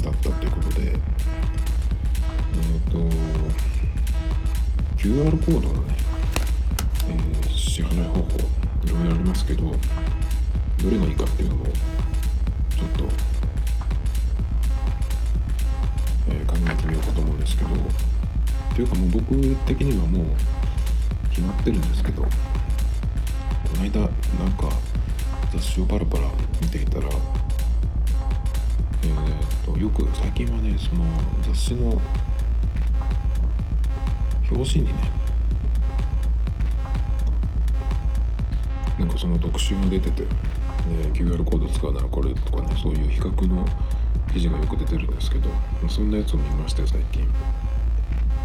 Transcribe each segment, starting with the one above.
まってまあ1ヶ月経ったということで。えっ、ー、と QR コードのね、えー、支払い方法いろいろありますけどどれがいいかっていうのをちょっと、えー、考えてみようかと思うんですけどっていうかもう僕的にはもう決まってるんですけどこの間なんか雑誌をパラパラ見ていたらえーと、よく最近はねその雑誌の表紙にねなんかその特集が出てて、ね、QR コード使うならこれとかねそういう比較の記事がよく出てるんですけどそんなやつを見ましたよ最近。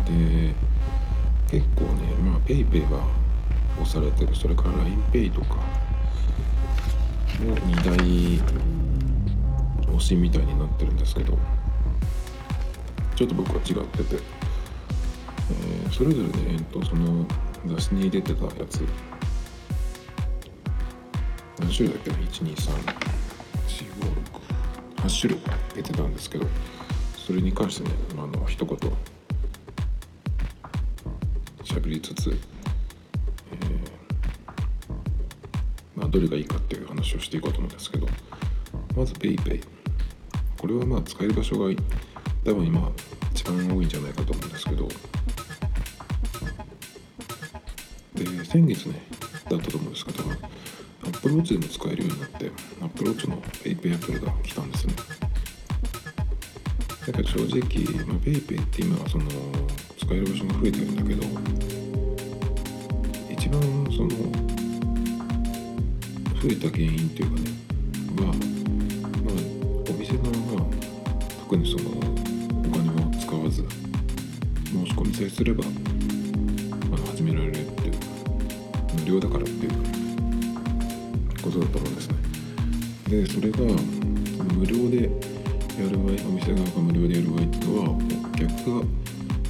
で結構ねまあ PayPay が押されてる。それから LINEPay とかの2大推しみたいになってるんですけどちょっと僕は違ってて、えー、それぞれね、えっと、その雑誌に出てたやつ何種類だっけ？な1234568種類出てたんですけどそれに関してねあの一言喋りつつ、えー、まあ、どれがいいかっていう話をしていこうと思うんですけどまず PayPay これはまあ使える場所が多分今一番多いんじゃないかと思うんですけど。で先月ねだったと思うんですけど Apple Watch でも使えるようになって Apple Watch の PayPay アプリが来たんですね。だけど正直、PayPay って今はその使える場所が増えてるんだけど一番その増えた原因っていうかねは、すればあの始められるっていうか無料だからっていうことだと思うんですね。でそれが無料でやる場合お店側が無料でやる場合っていうのは客が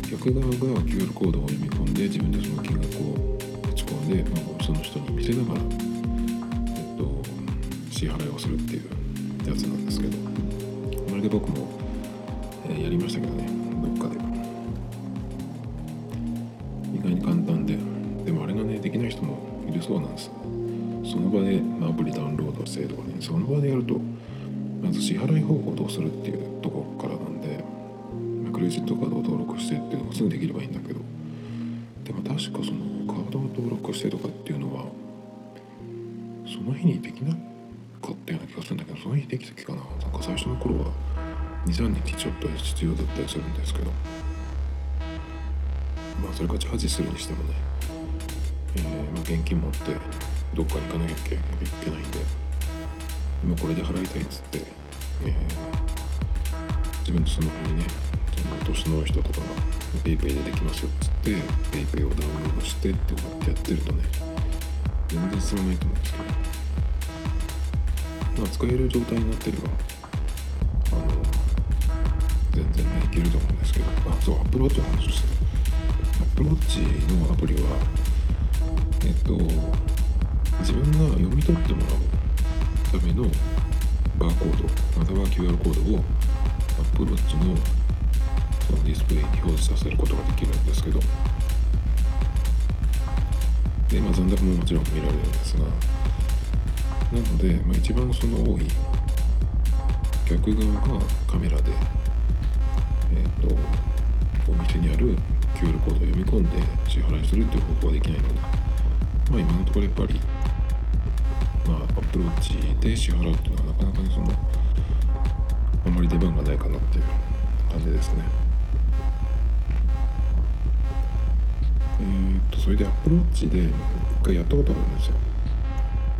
客側が QR コードを読み込んで自分でその金額を打ち込んで、まあ、その人に見せながら、えっと、支払いをするっていうやつなんですけど。まるで僕も、えー、やりましたけどね。プリダウンロードしてとかねその場でやるとまず支払い方法をどうするっていうところからなんで、クレジットカードを登録してっていうのがすぐできればいいんだけどでも確かそのカードを登録してとかっていうのはその日にできなかったような気がするんだけどその日できた気かな。なんか最初の頃は23日ちょっと必要だったりするんですけどまあそれかチャージするにしてもね、えー、まあ、現金持ってどっか行かなきゃいけないんで。今これで払いたいっつって、えー、自分のスマホにねその年の人とかが PayPay でできますよっつって PayPay をダウンロードしてってこうやってるとね全然進まないと思うんですけど。まあ使える状態になってればあの全然ねいけると思うんですけど。あそう Apple Watch の話をして Apple Watch のアプリはえっと自分が読み取ってもらうためのバーコードまたは QR コードを Apple Watch のそのディスプレイに表示させることができるんですけどで、まあ、残高ももちろん見られるんですがなので、まあ、一番その多い逆側がカメラでえっ、ー、とお店にある QR コードを読み込んで支払いするっていう方法はできないのでまあ今のところやっぱりまあ、アップローチで支払うっていうのはなかなかにそのあんまり出番がないかなっていう感じですね。えー、っとそれでアップローチで一回やったことあるんですよ。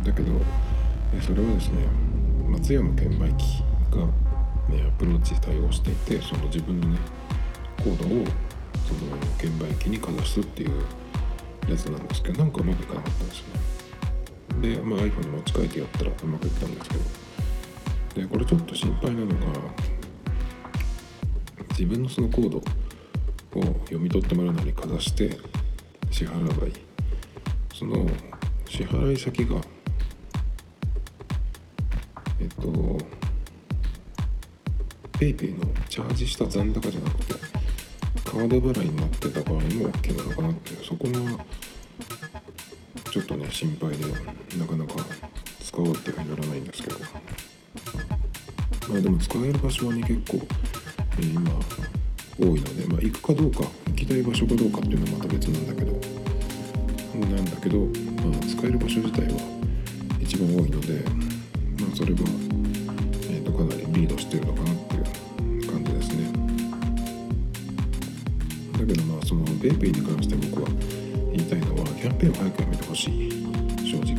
だけどえそれはですね松屋の券売機が、ね、アップローチ対応していてその自分のねコードをその券売機にかざすっていうやつなんですけどなんかうまくいかなかったんですよね。で、まあ、iPhone に持ち替えてやったらうまくいったんですけど。でこれちょっと心配なのが自分のそのコードを読み取ってもらうのにかざして支払えばいいその支払い先がえっと PayPay のチャージした残高じゃなくてカード払いになってた場合も OK なのかなってそこがちょっとね心配でなかなか使おうって感じならないんですけど。まあでも使える場所はね結構、え、今多いので、まあ、行くかどうか行きたい場所かどうかっていうのはまた別なんだけど。なんだけど、まあ、使える場所自体は一番多いので、まあ、それは、えー、とかなりリードしてるのかなっていう感じですね。だけどまあその PayPay に関して僕は言いたいのはキャンペーンを早くほしい正直、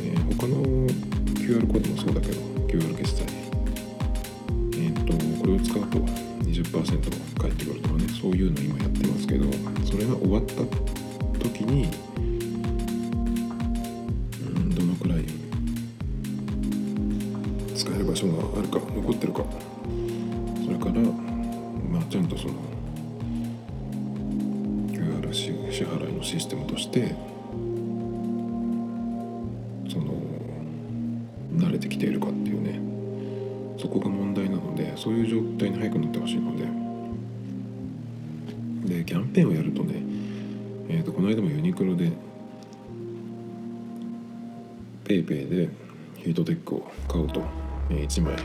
えー、他の QR コードもそうだけど QR 決済えっ、ー、とこれを使うと20%返ってくるとかねそういうの今やってますけどそれが終わった時にうんどのくらい使える場所があるか残ってるか。円でヒートテックを買うと、え、1枚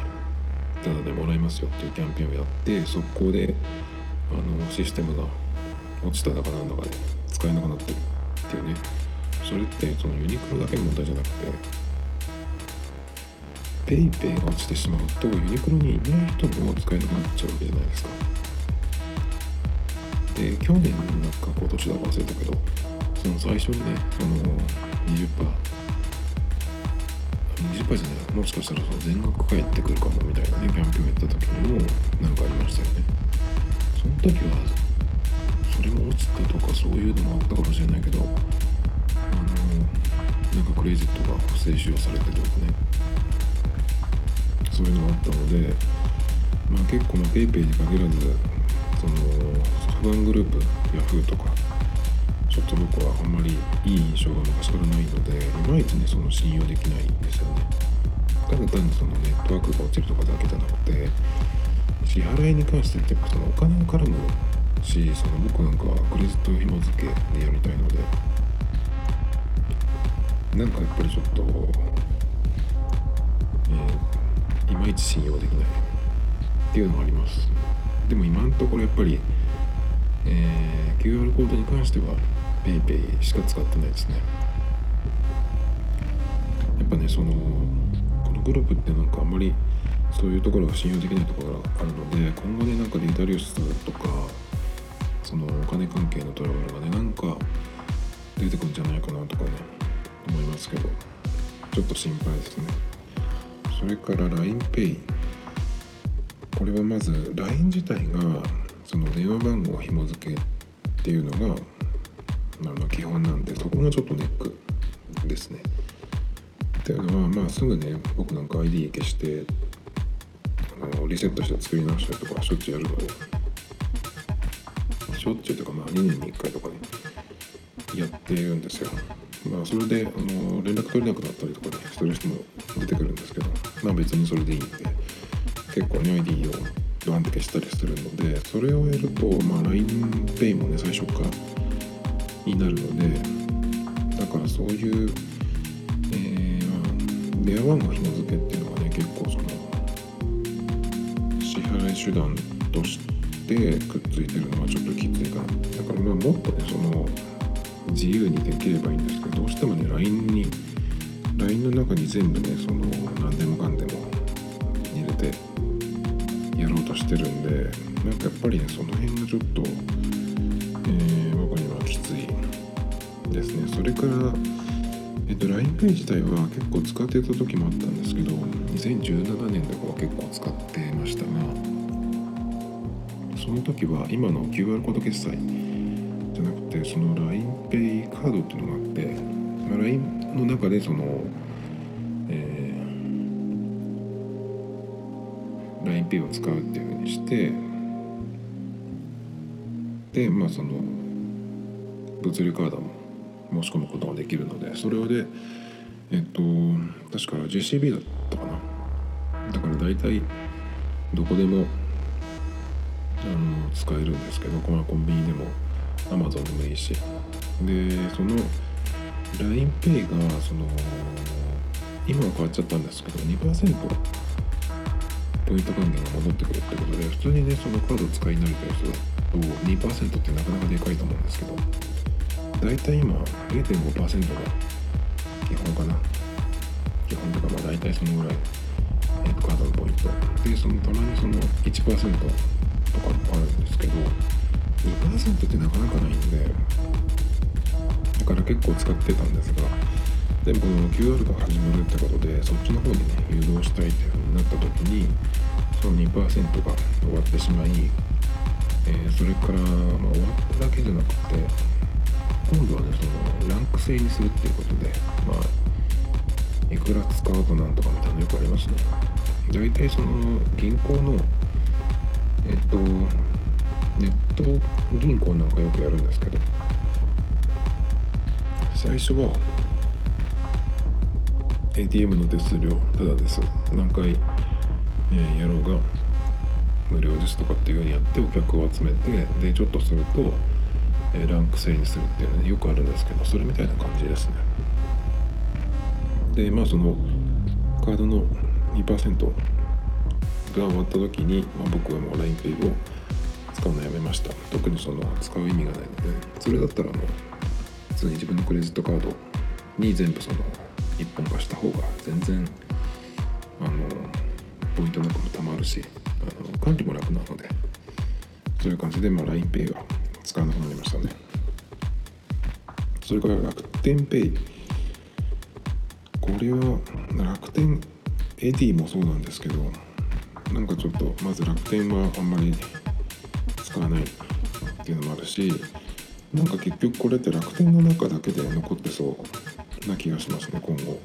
タダでもらえますよっていうキャンペーンをやって速攻であのシステムが落ちただかなんだかで使えなくなってるっていうね。それってそのユニクロだけの問題じゃなくて PayPay が落ちてしまうとユニクロにいない人も使えなくなっちゃうわけじゃないですか。で去年なんか今年だか忘れたけどその最初にねその 20%, 20%じゃないもしかしたらその全額返ってくるかもみたいなねキャンペーンやった時にもなんかありましたよね。その時はそれも落ちたとかそういうのもあったかもしれないけどあのなんかクレジットが不正使用されてとかね。そういうのもあったのでまあ結構まあ PayPay に限らずその不安グループヤフーとかちょっと僕はあんまりいい印象が昔からないのでいまいちねその信用できないんですよね。ただ単にそのネットワークが落ちるとかだけじゃなくて支払いに関してってそのお金を絡むしその僕なんかはクレジット紐付けでやりたいので。なんかやっぱりちょっと、えー、いまいち信用できないっていうのがあります。でも今のところやっぱり、えー、QR コードに関しては PayPay しか使ってないですね。やっぱねそのこのグループってなんかあんまりそういうところが信用できないところがあるので今後ねなんかデータ流出とかそのお金関係のトラブルがねなんか出てくるんじゃないかなとかね思いますけどちょっと心配ですね。それから LINEPay これはまず LINE 自体がその電話番号紐付けっていうのが基本なんでそこがちょっとネックですね。っていうのはまあすぐね僕なんか ID 消してあのリセットして作り直したりとかしょっちゅうやるのでしょっちゅうとかまあ2年に1回とかねやってるんですよ。まあそれであの連絡取れなくなったりとかねしてる人も出てくるんですけどまあ別にそれでいいんで。結構ね ID をドンって消したりするのでそれをやると、まあ、LINEPay もね最初からになるのでだからそういう、えー、電話番号紐付けっていうのがね結構その支払い手段としてくっついてるのはちょっときついかな。だからまあもっとねその自由にできればいいんですけどどうしてもね LINE に LINE の中に全部ねその何でもかんでも入れてやろうとしてるんでなんかやっぱりねその辺がちょっと、えー、僕にはきついですね。それからえっと LINEPay 自体は結構使ってた時もあったんですけど2017年とかは結構使ってましたがその時は今の QR コード決済じゃなくてその LINEPay カードっていうのがあって、まあ、LINE の中でその、えー、LINEPay を使うっていうふうにしてでまあその物理カードも申し込むことができるのでそれでえっと確か JCB だったかな。だから大体どこでもあの使えるんですけど、まあ、コンビニでも Amazon でもいいし。でその LINEPay がその今は変わっちゃったんですけど2%ポイント還元が戻ってくるってことで普通にねそのカード使い慣れてる人だと2%ってなかなかでかいと思うんですけど。大体今0.5%が基本かな。基本とかまあ大体そのぐらい、えー、カードのポイント。でそのたまにその1%とかもあるんですけど2%ってなかなかないんでだから結構使ってたんですがでもこの QR が始まるってことでそっちの方にね誘導したいっていう風になった時にその2%が終わってしまい、えー、それから、まあ、終わっただけじゃなくて今度はねそのランク制にするっていうことでまあいくら使うとなんとかみたいなのよくありますね。大体その銀行のえっとネット銀行なんかよくやるんですけど。最初は ATM の手数料ただです。何回、えー、やろうが無料ですとかっていうふうにやってお客を集めてでちょっとするとえランク制にするっていうのは、ね、よくあるんですけどそれみたいな感じですね。でまあそのカードの2%が終わった時に、まあ、僕はもう LINEPay を使うのやめました。特にその使う意味がないので。それだったらもう普通に自分のクレジットカードに全部その一本化した方が全然あのポイントなんかもたまるしあの管理も楽なので。そういう感じで、まあ、LINEPay が使わなくなりましたね。それから楽天ペイ。これは楽天エディもそうなんですけどなんかちょっとまず楽天はあんまり使わないっていうのもあるしなんか結局これって楽天の中だけで残ってそうな気がしますね今後。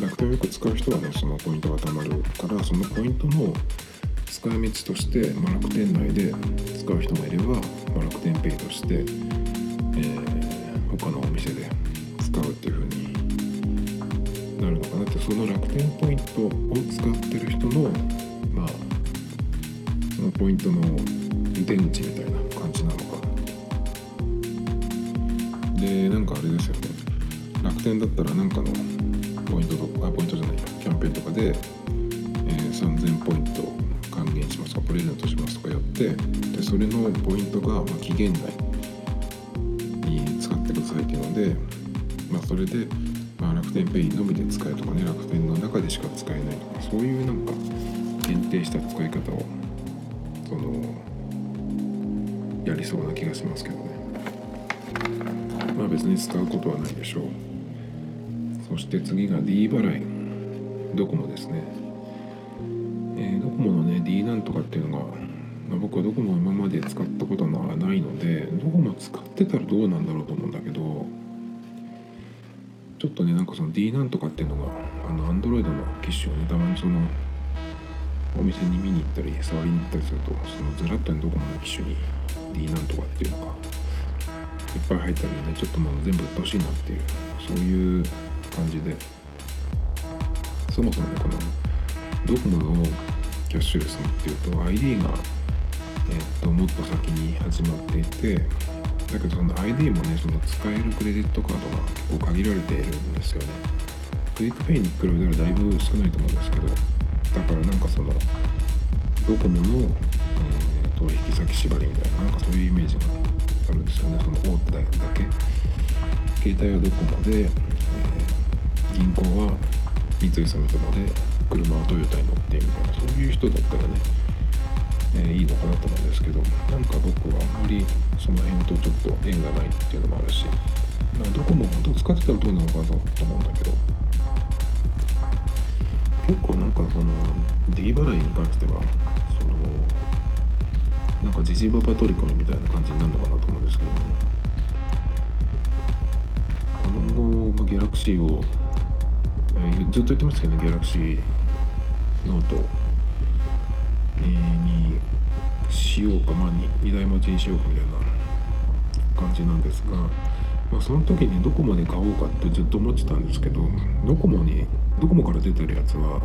楽天をよく使う人はねそのポイントがたまるからそのポイントの使い道として、まあ、楽天内で使う人もいれば、まあ、楽天ペイとして、えー、他のお店で使うっていう風になるのかなってその楽天ポイントを使ってる人のまあそのポイントの出口みたいな感じなのか。でなんかあれですよね。楽天だったらなんかのポイントとかポイントじゃないキャンペーンとかで、えー、3000ポイントプレゼントしますとかやってでそれのポイントが、ま、期限内に使ってくださいっていうので、まあ、それで、まあ、楽天ペイのみで使えるとかね楽天の中でしか使えないとかそういうなんか限定した使い方をそのやりそうな気がしますけどね。まあ別に使うことはないでしょう。そして次が D 払い。ドコモですね、なんとかっていうのが、まあ、僕はドコモ今まで使ったことはないのでドコモ使ってたらどうなんだろうと思うんだけどちょっとねなんかその D なんとかっていうのがあの Android の機種をねたまにそのお店に見に行ったり触りに行ったりするとそのずらっとねドコモの機種に D なんとかっていうのがいっぱい入ったりねちょっともう全部売ってほしいなっていうそういう感じで。そもそもねこのドコモのキャッシュレスっていうと ID が、えっともっと先に始まっていてだけどその ID もねその使えるクレジットカードが結構限られているんですよね。QUICPay に比べたらだいぶ少ないと思うんですけどだからなんかそのドコモの、えー、取引先縛りみたいななんかそういうイメージがあるんですよね。その大手だけ。携帯はドコモで、えー、銀行は三井住友で車をトヨタに乗ってみたいなそういう人だったらね、えー、いいのかなと思うんですけどなんか僕はあんまりその辺とちょっと縁がないっていうのもあるし、まあ、どこも本当使ってたらどうなのかなと思うんだけど。結構なんかその D 払いに関してはそのなんかジジババトリコみたいな感じになるのかなと思うんですけどね。ギャラクシーを、ずっと言ってますけどねギャラクシーノート、えーにしようかまあに2台持ちにしようかみたいな感じなんですが、まあ、その時にどこまで買おうかってずっと思ってたんですけどドコモにドコモから出てるやつは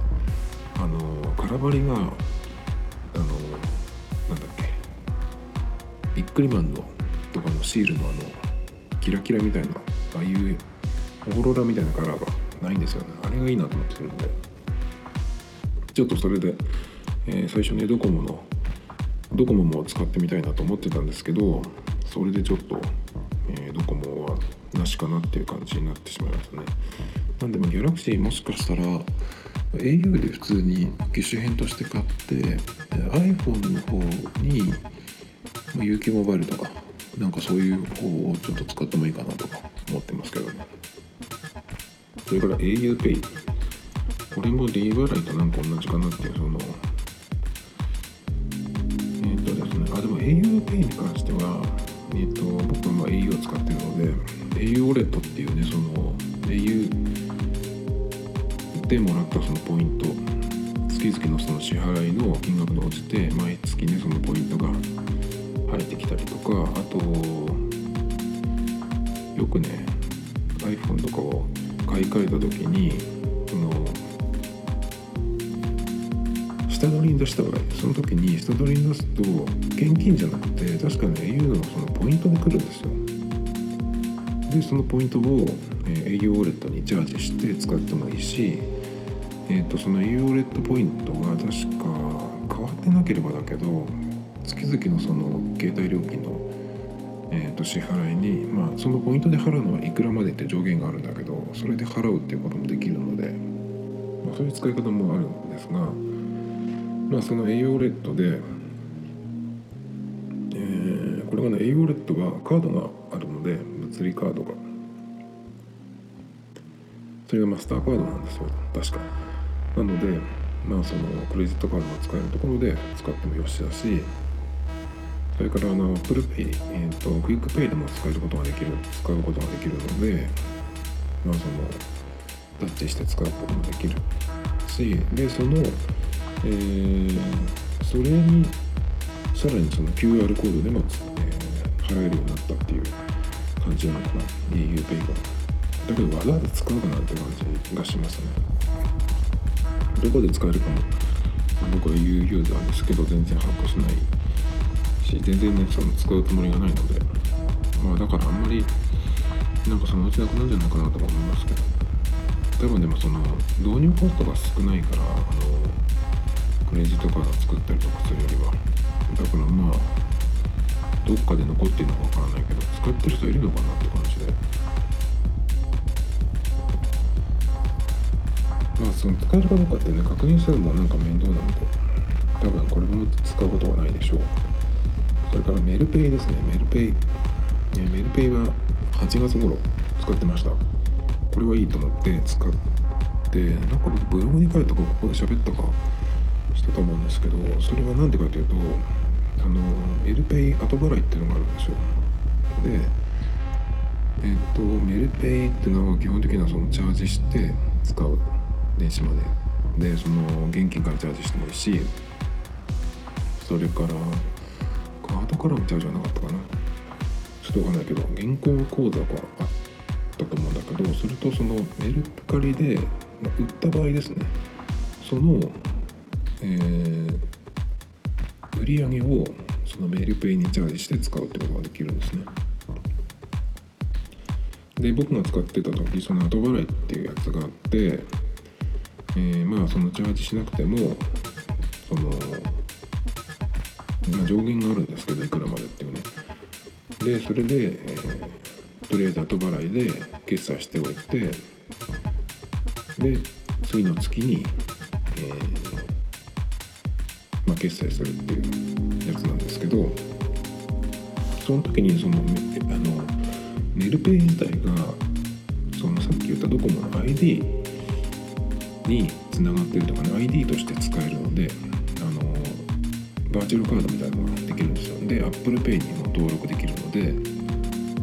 あの空張りがあのなんだっけビックリマンのとかのシールのあのキラキラみたいなああいうオーロラみたいなカラーがないんですよね。あれがいいなと思ってるんで。ちょっとそれで、えー最初ねドコモのドコモも使ってみたいなと思ってたんですけどそれでちょっと、えードコモはなしかなっていう感じになってしまいましたね。なんでまあギャラクシーもしかしたら au で普通に機種編として買って iPhone の方に、まあ、UQ モバイルとかなんかそういう方をちょっと使ってもいいかなとか思ってますけどね。それから auPay これも D 払いとなんか同じかなっていうそのえっ、とですねあでも auPay に関してはえっ、と僕はまあ au を使ってるので au ウォレットっていうねその au でもらったそのポイント月々のその支払いの金額に応じて毎月ねそのポイントが入ってきたりとかあとよくね iPhone とかを買い替えた時にその下取りに出した場合その時に下取りに出すと現金じゃなくて確かね au のそのポイントで来るんですよ。でそのポイントを、えー au ウォレットにチャージして使ってもいいし、えー、とその au ウォレットポイントが確か変わってなければだけど月々のその携帯料金の、えー、と支払いに、まあ、そのポイントで払うのはいくらまでって上限があるんだけどそれで払うっていうこともできるので、まあ、そういう使い方もあるんですが、まあ、その au WALLET で、えーこれがね au ウォレットはカードがあるので物理カードが。それがマスターカードなんですよ確か。なのでまあそのクレジットカードが使えるところで使ってもよしだしそれからあの Apple Pay、えー、と QUICPay でも使えることができる使うことができるのでまあそのタッチして使うこともできるしでその、えーそれにさらにその QR コードでも、えー払えるようになったっていう感じなのかな。auPay が。だけどわざわざ使うかなって感じがしますね。どこで使えるかも僕は U ユーザーですけど全然把握しない。し全然ねその使うつもりがないので。まあだからあんまりなんかそのうちなくなるんじゃないかなとも思いますけど。多分でもその導入コストが少ないからあのクレジットカード作ったりとかするよりは。だからまあどっかで残ってるのかわからないけど使ってる人いるのかなって感じで。まあその使えるかどうかってね確認するのもなんか面倒なので。多分これも使うことはないでしょう。それからメルペイですね。メルペイ、ね、メルペイは8月頃使ってました。これはいいと思って使ってなんか僕ブログに書いたかここで喋ったかしたと思うんですけどそれは何でかというとあのメルペイ後払いっていうのがあるんですよ。でえっ、とメルペイっていうのは基本的にはそのチャージして使う電子マネー。でその現金からチャージしてもいいしそれからカードからのチャージはなかったかな。ちょっとわかんないけど銀行口座があったと思うんだけどそれとそのメルカリで、まあ売った場合ですね。その、えー売り上げをそのメルペイにチャージして使うってことができるんですね。で僕が使ってた時その後払いっていうやつがあって、えーまあそのチャージしなくてもその、まあ、上限があるんですけどいくらまでっていうね。でそれで、えーとりあえず後払いで決済しておいてで次の月に、えーまあ、決済するっていうやつなんですけどその時にそのあのメルペイ自体がそのさっき言ったドコモの ID につながってるとかね ID として使えるのでバーチャルカードみたいなのができるんですよ。で ApplePay にも登録できるので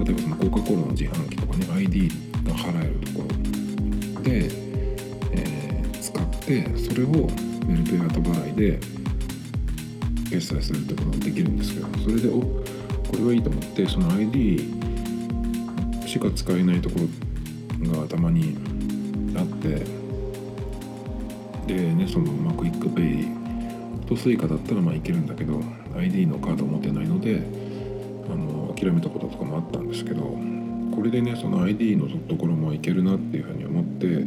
例えばそのコカ・コーラの自販機とかね ID が払えるところで、えー、使ってそれをメルペイ後払いで決済するってことができるんですけどそれでおこれはいいと思ってその ID しか使えないところがたまにあってでねその、まあ、 QUICPay と Suica だったらまあいけるんだけど ID のカードを持てないのであの諦めたこととかもあったんですけどこれでねその ID のところもいけるなっていうふうに思って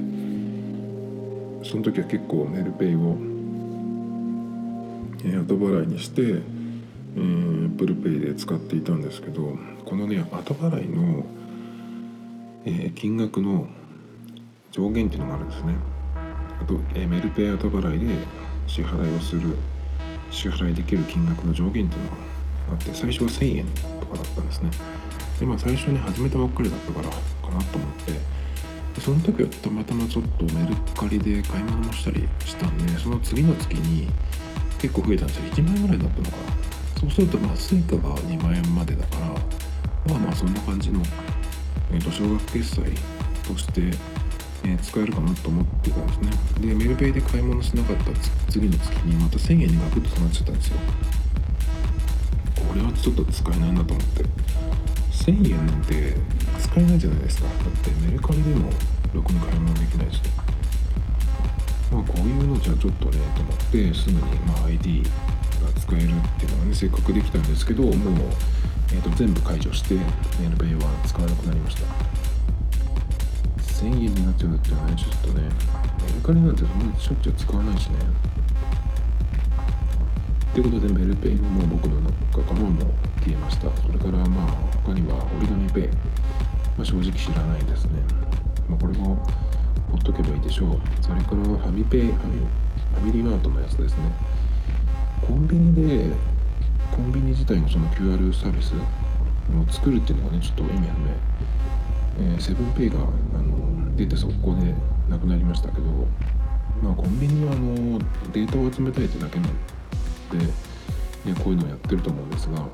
その時は結構メルペイを、後払いにして、えー、Apple Pay で使っていたんですけどこのね後払いの、えー、金額の上限っていうのがあるんですね。あと、えー、メルペイ後払いで支払いをする支払いできる金額の上限っていうのがあって最初は1000円とかだったんですね。でまあ最初に始めたばっかりだったからかなと思ってその時はたまたまちょっとメルカリで買い物もしたりしたんでその次の月に結構増えたんですよ。1万円ぐらいだったのかな。そうするとまあ Suica が2万円までだからまあまあそんな感じの、えー、と少額決済としてえ、使えるかなと思ってたんですね。でメルペイで買い物しなかった次の月にまた1000円にガクッと止まっちゃったんですよ。これはちょっと使えないなと思って。1000円なんて使えないじゃないですか。だってメルカリでもろくに買い物できないし。まあこういうのじゃちょっとねと思ってすぐにま ID が使えるっていうのはねせっかくできたんですけどもう、えー、と全部解除してメルペイは使わなくなりました。1000円になっちゃうってねちょっとねメルカリなんてそんなにしょっちゅう使わないしね。ということでメルペイももう僕の中からも消えました。それからまあ他には折り紙ペイ、まあ、正直知らないですね、まあ、これもほっとけばいいでしょう。それからファミペイファミファミリーマートのやつですね。コンビニでコンビニ自体のその QR サービスを作るっていうのがねちょっと意味不明えー、セブンペイがあの出て速攻でなくなりましたけど、まあ、コンビニはあのデータを集めたいってだけなんで、ね、こういうのをやってると思うんですが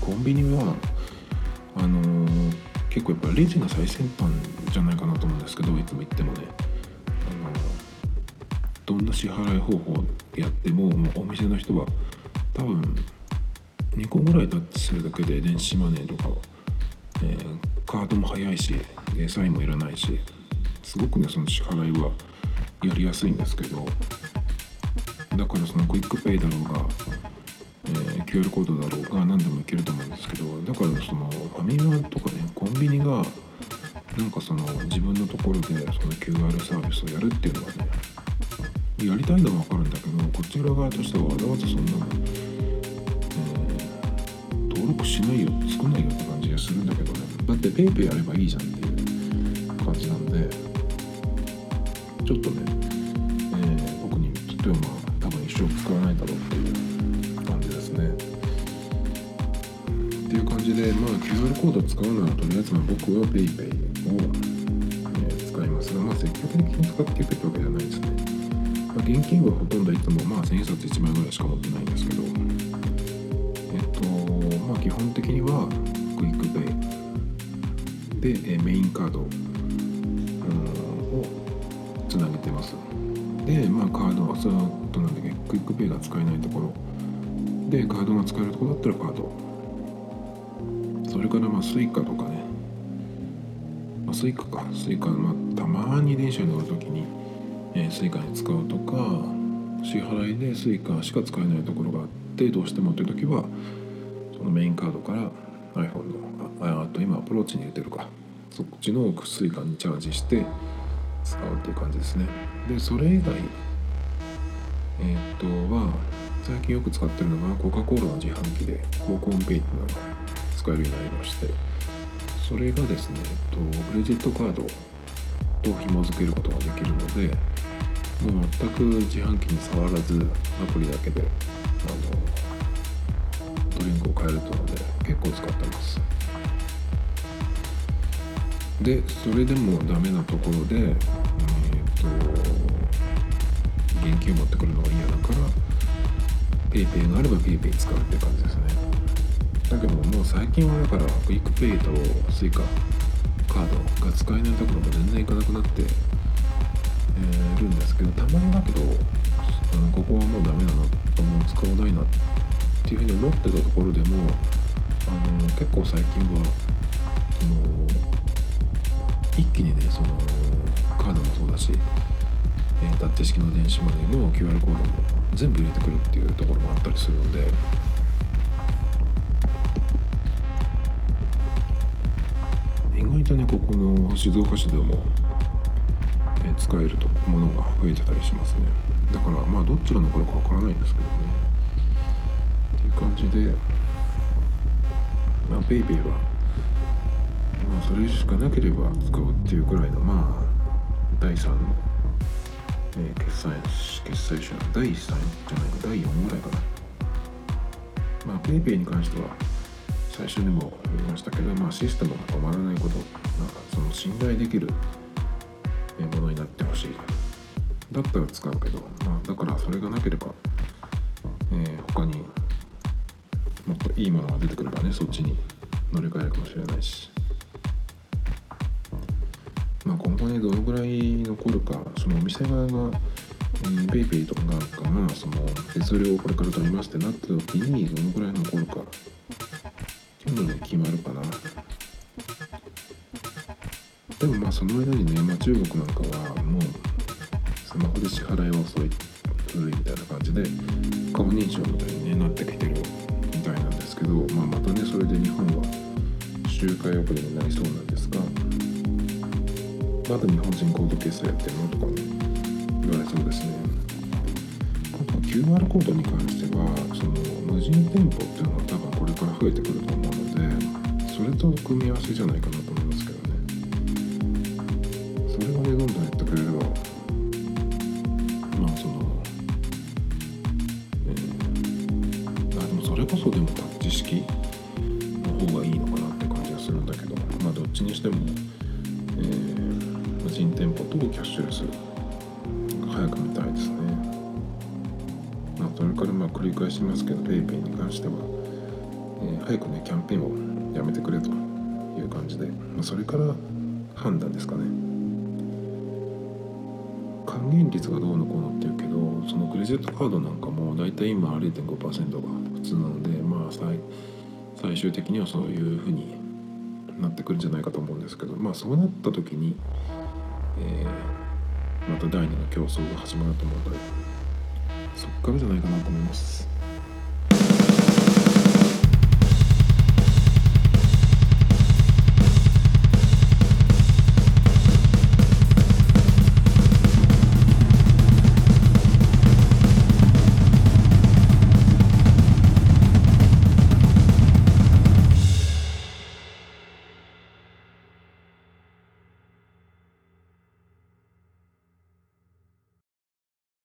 コンビニはあのー、結構やっぱレジが最先端じゃないかなと思うんですけどいつも言ってもね、あのー、どんな支払い方法やってももうお店の人は多分2個ぐらいタッチするだけで電子マネーとかえー、カードも早いし、えサインもいらないしすごくねその支払いはやりやすいんですけどだからその QUICPay だろうが、えー、QR コードだろうが何でもいけると思うんですけどだからそのファミマとかねコンビニがなんかその自分のところでその QR サービスをやるっていうのはねやりたいのは分かるんだけどこちら側としてはわざわざそんなの、えー、登録しないよ少ないよって感じがするんだって PayPay やればいいじゃんっていう感じなんでちょっとね、えー、僕にとってはまあ多分一生使わないだろうっていう感じですね。っていう感じでまあ QR コード使うならとりあえずまあ僕は PayPay を、えー、使います。がまあ積極的に使っていくってわけじゃないですね、まあ、現金はほとんどいつもまあ1000円札1枚ぐらいしか持ってないんですけど。えっとまあ基本的には QUICPay。でメインカードをつなげてます。でまあカードはそのとなんだっけ QUICPay が使えないところ。でカードが使えるところだったらカード。それからまあ Suica とかね、まあ、 Suica か。 Suica まあたまに電車に乗るときに、えー、 Suica に使うとか支払いで Suica しか使えないところがあってどうしてもという時はそのメインカードから iPhone のああと今アプローチに入れてるか。そっちの Suica にチャージして使うっていう感じですね。でそれ以外えー、っとは最近よく使ってるのがコカ・コーラの自販機でコーコンペイっていうのが使えるようになりましてそれがですね、えっと、クレジットカードと紐付けることができるのでもう全く自販機に触らずアプリだけであのドリンクを買えるとので結構使ってます。でそれでもダメなところでえっ、ー、と現金を持ってくるのが嫌だから PayPay があれば PayPay 使うって感じですね。だけどもう最近はだから QUICPay と Suica カードが使えないところも全然いかなくなって、えーるんですけどたまにだけどあのここはもうダメだなもう使わないなっていうふうに思ってたところでもあの結構最近はその一気にねそのカードもそうだし、えータッチ式の電子マネーも QR コードも全部入れてくるっていうところもあったりするので。意外とねここの静岡市でも、え使えるとものが増えてたりしますねだからまあどっちが残るかわからないんですけどね感じで。まあ PayPay は。まあそれしかなければ使うっていうくらいのまあ第3の、えー決済決済手段第3じゃないか第4ぐらいかな。まあ PayPay に関しては最初にも言いましたけど、まあ、システムが止まらないこと、まあ、その信頼できるものになってほしい。だったら使うけど、まあ、だからそれがなければ、えー他にもっといいものが出てくればねそっちに乗り換えるかもしれないし、まあ、今後ねどのぐらい残るかそのお店側がえーペイペイとかがまあその手数料をこれから取りますってなった時にどのぐらい残るかっていうので決まるかな。でもまあその間にね、まあ、中国なんかはもうスマホで支払いは遅い古いみたいな感じで顔認証みたいに、ね、なってきてる。みたいなんですけど、まあ、またねそれで日本は周回遅れになりそうなんですがまだ日本人コード決済やってるのとかも言われそうですね。あと QR コードに関してはその無人店舗っていうのは多分これから増えてくると思うのでそれと組み合わせじゃないかなと早くねキャンペーンをやめてくれという感じで、まあ、それから判断ですかね還元率がどうのこうのっていうけどそのクレジットカードなんかも大体今0.5%が普通なのでまあ最最終的にはそういうふうになってくるんじゃないかと思うんですけどまあそうなった時に、えーまた第二の競争が始まると思うのでそっからじゃないかなと思います。